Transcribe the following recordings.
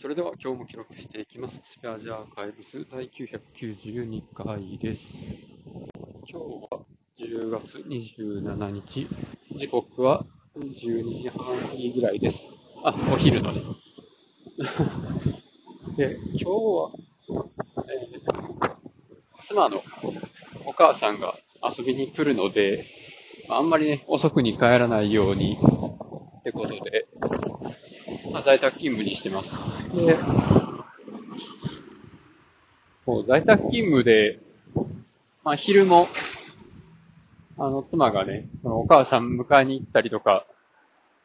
それでは今日も記録していきます。スペアジアーカイブス第992回です。今日は10月27日、時刻は12時半過ぎぐらいです。あ、お昼のね。で、今日は、えー妻のお母さんが遊びに来るので、あんまりね、遅くに帰らないようにってことで、在宅勤務にしてます。で、こう在宅勤務で、まあ、昼も、あの、妻がね、そのお母さん迎えに行ったりとか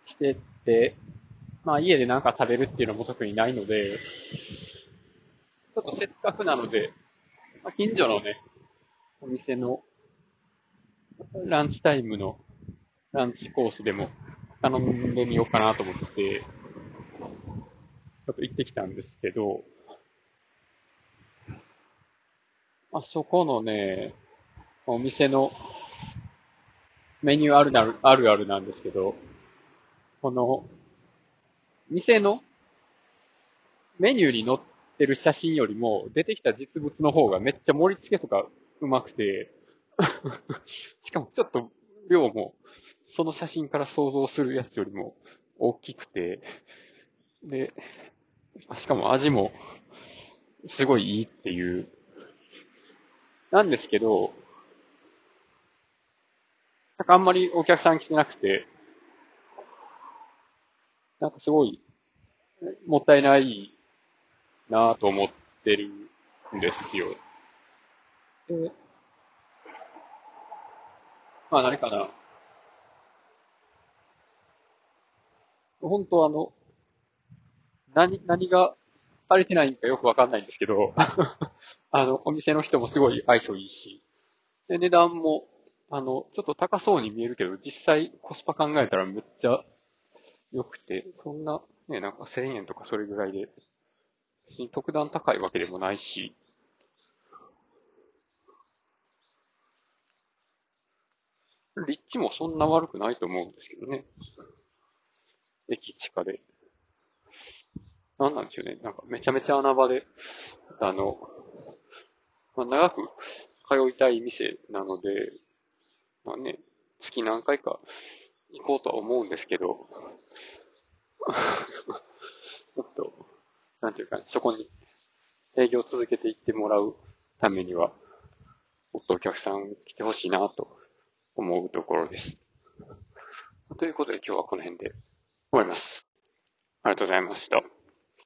してって、まあ、家でなんか食べるっていうのも特にないので、ちょっとせっかくなので、まあ、近所のね、お店のランチタイムのランチコースでも頼んでみようかなと思って、ちょっと行ってきたんですけど、あそこのね、お店のメニューあるなる、あるあるなんですけど、この、店のメニューに載ってる写真よりも、出てきた実物の方がめっちゃ盛り付けとかうまくて、しかもちょっと量も、その写真から想像するやつよりも大きくて、で、しかも味もすごいいいっていう。なんですけど、なんかあんまりお客さん来てなくて、なんかすごいもったいないなぁと思ってるんですよ。で、まあ何かな。本当あの、何、何が足りてないんかよくわかんないんですけど、あの、お店の人もすごい愛想いいし、で、値段も、あの、ちょっと高そうに見えるけど、実際コスパ考えたらめっちゃ良くて、そんな、ね、なんか1000円とかそれぐらいで、別に特段高いわけでもないし、立地もそんな悪くないと思うんですけどね。駅地下で。なんなんでしょうね。なんかめちゃめちゃ穴場で、あの、まあ、長く通いたい店なので、まあね、月何回か行こうとは思うんですけど、もっと、なんていうか、そこに営業を続けていってもらうためには、もっとお客さん来てほしいなと思うところです。ということで今日はこの辺で終わります。ありがとうございました。